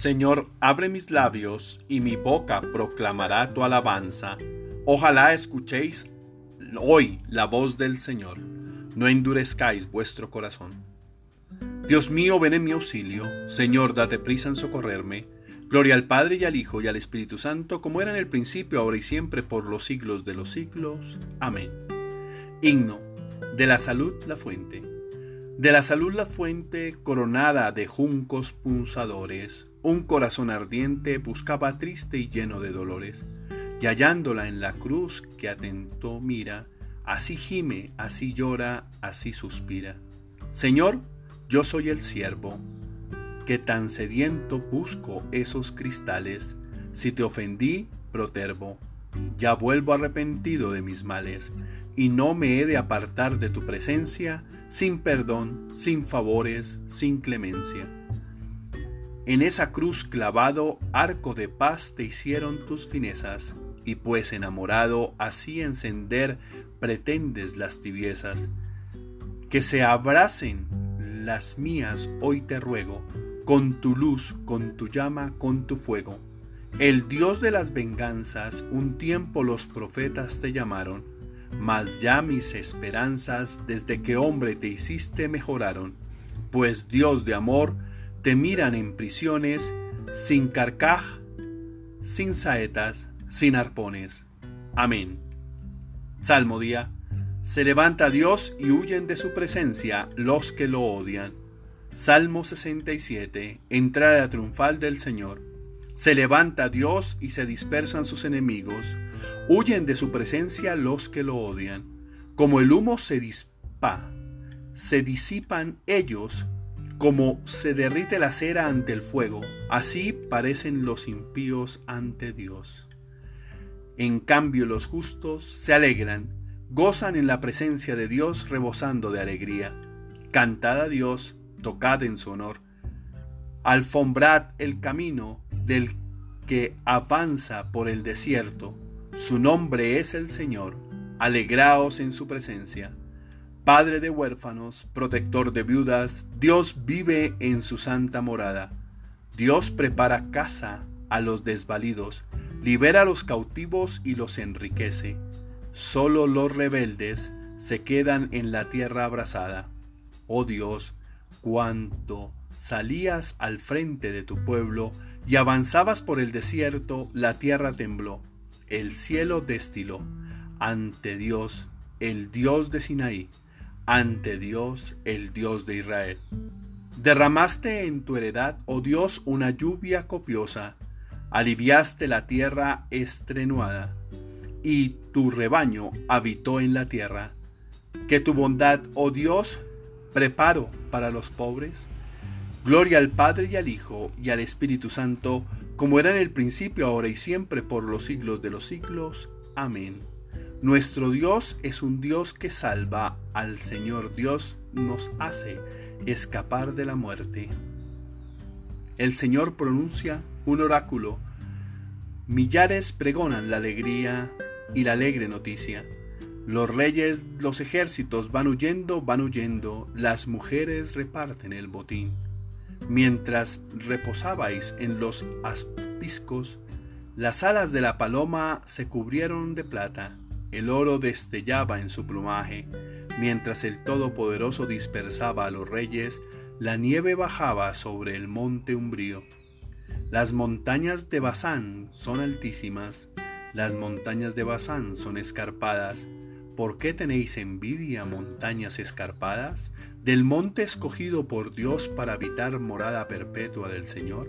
Señor, abre mis labios y mi boca proclamará tu alabanza. Ojalá escuchéis hoy la voz del Señor. No endurezcáis vuestro corazón. Dios mío, ven en mi auxilio. Señor, date prisa en socorrerme. Gloria al Padre y al Hijo y al Espíritu Santo, como era en el principio, ahora y siempre, por los siglos de los siglos. Amén. Himno. De la salud la fuente. De la salud la fuente, coronada de juncos punzadores, un corazón ardiente buscaba triste y lleno de dolores, y hallándola en la cruz que atento mira, así gime, así llora, así suspira. Señor, yo soy el siervo, que tan sediento busco esos cristales, si te ofendí, protervo, ya vuelvo arrepentido de mis males, y no me he de apartar de tu presencia, sin perdón, sin favores, sin clemencia. En esa cruz clavado, arco de paz te hicieron tus finezas, y pues enamorado, así encender pretendes las tibiezas. Que se abracen las mías, hoy te ruego, con tu luz, con tu llama, con tu fuego. El Dios de las venganzas, un tiempo los profetas te llamaron, mas ya mis esperanzas desde que hombre te hiciste mejoraron, pues Dios de amor, te miran en prisiones, sin carcaj, sin saetas, sin arpones. Amén. Salmo día. Se levanta Dios y huyen de su presencia los que lo odian. Salmo 67. Entrada triunfal del Señor. Se levanta Dios y se dispersan sus enemigos. Huyen de su presencia los que lo odian. Como el humo se dispa, se disipan ellos como se derrite la cera ante el fuego, así parecen los impíos ante Dios. En cambio los justos se alegran, gozan en la presencia de Dios rebosando de alegría. Cantad a Dios, tocad en su honor. Alfombrad el camino del que avanza por el desierto. Su nombre es el Señor. Alegraos en su presencia. Padre de huérfanos, protector de viudas, Dios vive en su santa morada. Dios prepara casa a los desvalidos, libera a los cautivos y los enriquece. Solo los rebeldes se quedan en la tierra abrasada. Oh Dios, cuando salías al frente de tu pueblo y avanzabas por el desierto, la tierra tembló, el cielo destiló. Ante Dios, el Dios de Sinaí, ante Dios, el Dios de Israel. Derramaste en tu heredad, oh Dios, una lluvia copiosa, aliviaste la tierra estrenuada, y tu rebaño habitó en la tierra. Que tu bondad, oh Dios, preparo para los pobres. Gloria al Padre y al Hijo y al Espíritu Santo, como era en el principio, ahora y siempre, por los siglos de los siglos. Amén. Nuestro Dios es un Dios que salva, al Señor Dios nos hace escapar de la muerte. El Señor pronuncia un oráculo, millares pregonan la alegría y la alegre noticia. Los reyes, los ejércitos van huyendo, van huyendo, las mujeres reparten el botín. Mientras reposabais en los aspiscos, las alas de la paloma se cubrieron de plata el oro destellaba en su plumaje, mientras el Todopoderoso dispersaba a los reyes, la nieve bajaba sobre el monte umbrío. Las montañas de Bazán son altísimas, las montañas de Bazán son escarpadas. ¿Por qué tenéis envidia, montañas escarpadas, del monte escogido por Dios para habitar morada perpetua del Señor?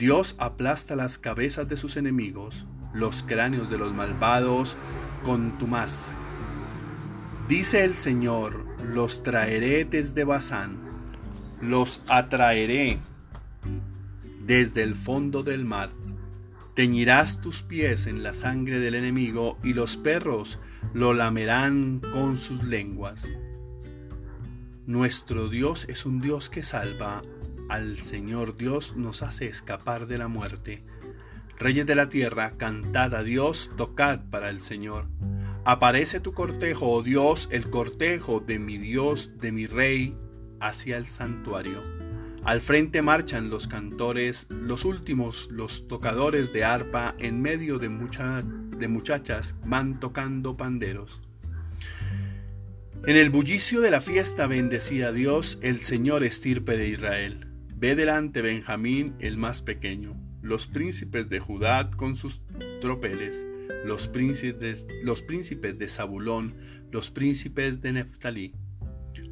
Dios aplasta las cabezas de sus enemigos, los cráneos de los malvados con más. Dice el Señor, los traeré desde Bazán, los atraeré desde el fondo del mar. Teñirás tus pies en la sangre del enemigo y los perros lo lamerán con sus lenguas. Nuestro Dios es un Dios que salva. Al Señor Dios nos hace escapar de la muerte. Reyes de la tierra, cantad a Dios, tocad para el Señor. Aparece tu cortejo, oh Dios, el cortejo de mi Dios, de mi Rey, hacia el santuario. Al frente marchan los cantores, los últimos, los tocadores de arpa, en medio de, de muchachas van tocando panderos. En el bullicio de la fiesta bendecía Dios el Señor estirpe de Israel. Ve delante Benjamín el más pequeño, los príncipes de Judá con sus tropeles, los príncipes, los de Zabulón, los príncipes de Neftalí.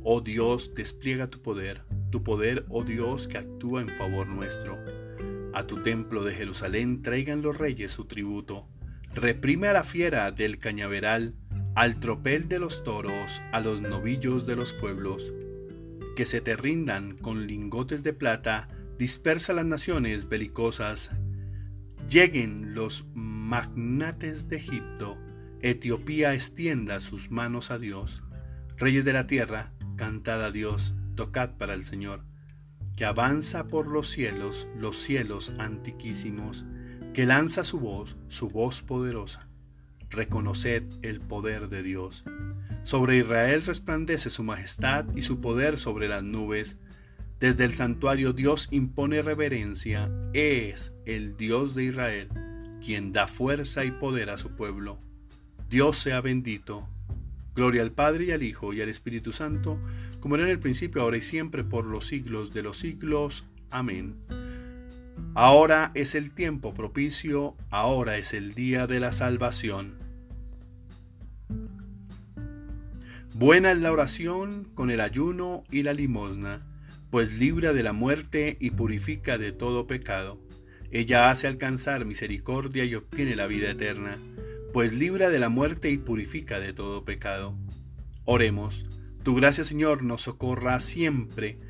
Oh Dios, despliega tu poder, tu poder, oh Dios, que actúa en favor nuestro. A tu templo de Jerusalén traigan los reyes su tributo. Reprime a la fiera del cañaveral, al tropel de los toros, a los novillos de los pueblos. Que se te rindan con lingotes de plata, dispersa las naciones belicosas. Lleguen los magnates de Egipto, Etiopía extienda sus manos a Dios. Reyes de la tierra, cantad a Dios, tocad para el Señor, que avanza por los cielos, los cielos antiquísimos, que lanza su voz, su voz poderosa. Reconoced el poder de Dios. Sobre Israel resplandece su majestad y su poder sobre las nubes. Desde el santuario Dios impone reverencia, es el Dios de Israel, quien da fuerza y poder a su pueblo. Dios sea bendito. Gloria al Padre y al Hijo y al Espíritu Santo, como era en el principio, ahora y siempre, por los siglos de los siglos. Amén. Ahora es el tiempo propicio, ahora es el día de la salvación. Buena es la oración con el ayuno y la limosna, pues libra de la muerte y purifica de todo pecado. Ella hace alcanzar misericordia y obtiene la vida eterna, pues libra de la muerte y purifica de todo pecado. Oremos, tu gracia Señor nos socorra siempre,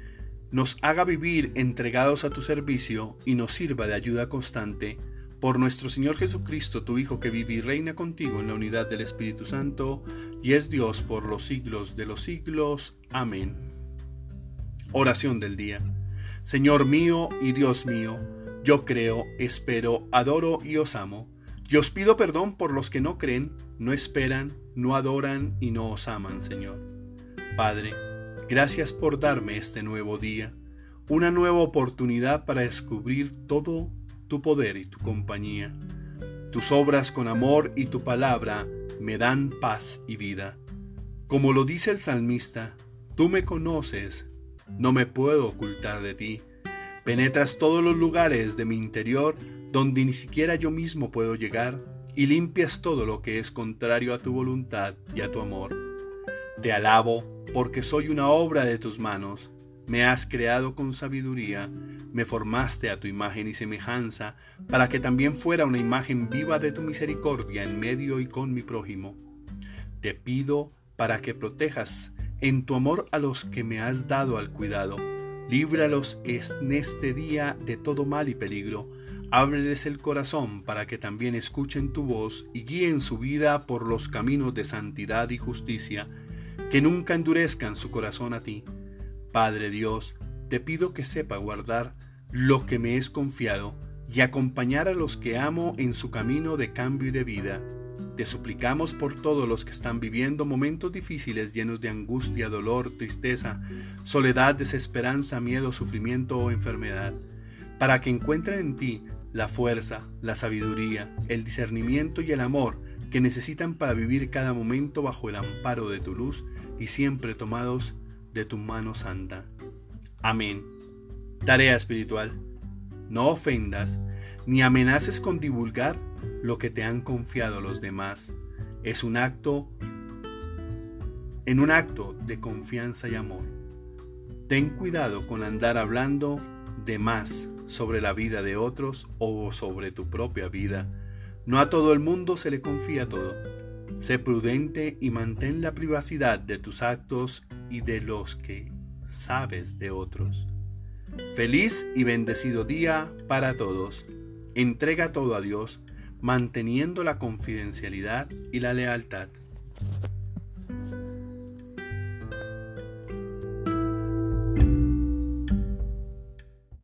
nos haga vivir entregados a tu servicio y nos sirva de ayuda constante. Por nuestro Señor Jesucristo, tu Hijo, que vive y reina contigo en la unidad del Espíritu Santo, y es Dios por los siglos de los siglos. Amén. Oración del día. Señor mío y Dios mío, yo creo, espero, adoro y os amo. Y os pido perdón por los que no creen, no esperan, no adoran y no os aman, Señor. Padre, Gracias por darme este nuevo día, una nueva oportunidad para descubrir todo tu poder y tu compañía. Tus obras con amor y tu palabra me dan paz y vida. Como lo dice el salmista, tú me conoces, no me puedo ocultar de ti. Penetras todos los lugares de mi interior donde ni siquiera yo mismo puedo llegar y limpias todo lo que es contrario a tu voluntad y a tu amor. Te alabo porque soy una obra de tus manos. Me has creado con sabiduría, me formaste a tu imagen y semejanza, para que también fuera una imagen viva de tu misericordia en medio y con mi prójimo. Te pido para que protejas en tu amor a los que me has dado al cuidado. Líbralos en este día de todo mal y peligro. Ábreles el corazón para que también escuchen tu voz y guíen su vida por los caminos de santidad y justicia que nunca endurezcan su corazón a ti. Padre Dios, te pido que sepa guardar lo que me es confiado y acompañar a los que amo en su camino de cambio y de vida. Te suplicamos por todos los que están viviendo momentos difíciles llenos de angustia, dolor, tristeza, soledad, desesperanza, miedo, sufrimiento o enfermedad, para que encuentren en ti la fuerza, la sabiduría, el discernimiento y el amor que necesitan para vivir cada momento bajo el amparo de tu luz y siempre tomados de tu mano santa. Amén. Tarea espiritual. No ofendas ni amenaces con divulgar lo que te han confiado los demás. Es un acto en un acto de confianza y amor. Ten cuidado con andar hablando de más sobre la vida de otros o sobre tu propia vida no a todo el mundo se le confía todo. Sé prudente y mantén la privacidad de tus actos y de los que sabes de otros. Feliz y bendecido día para todos. Entrega todo a Dios, manteniendo la confidencialidad y la lealtad.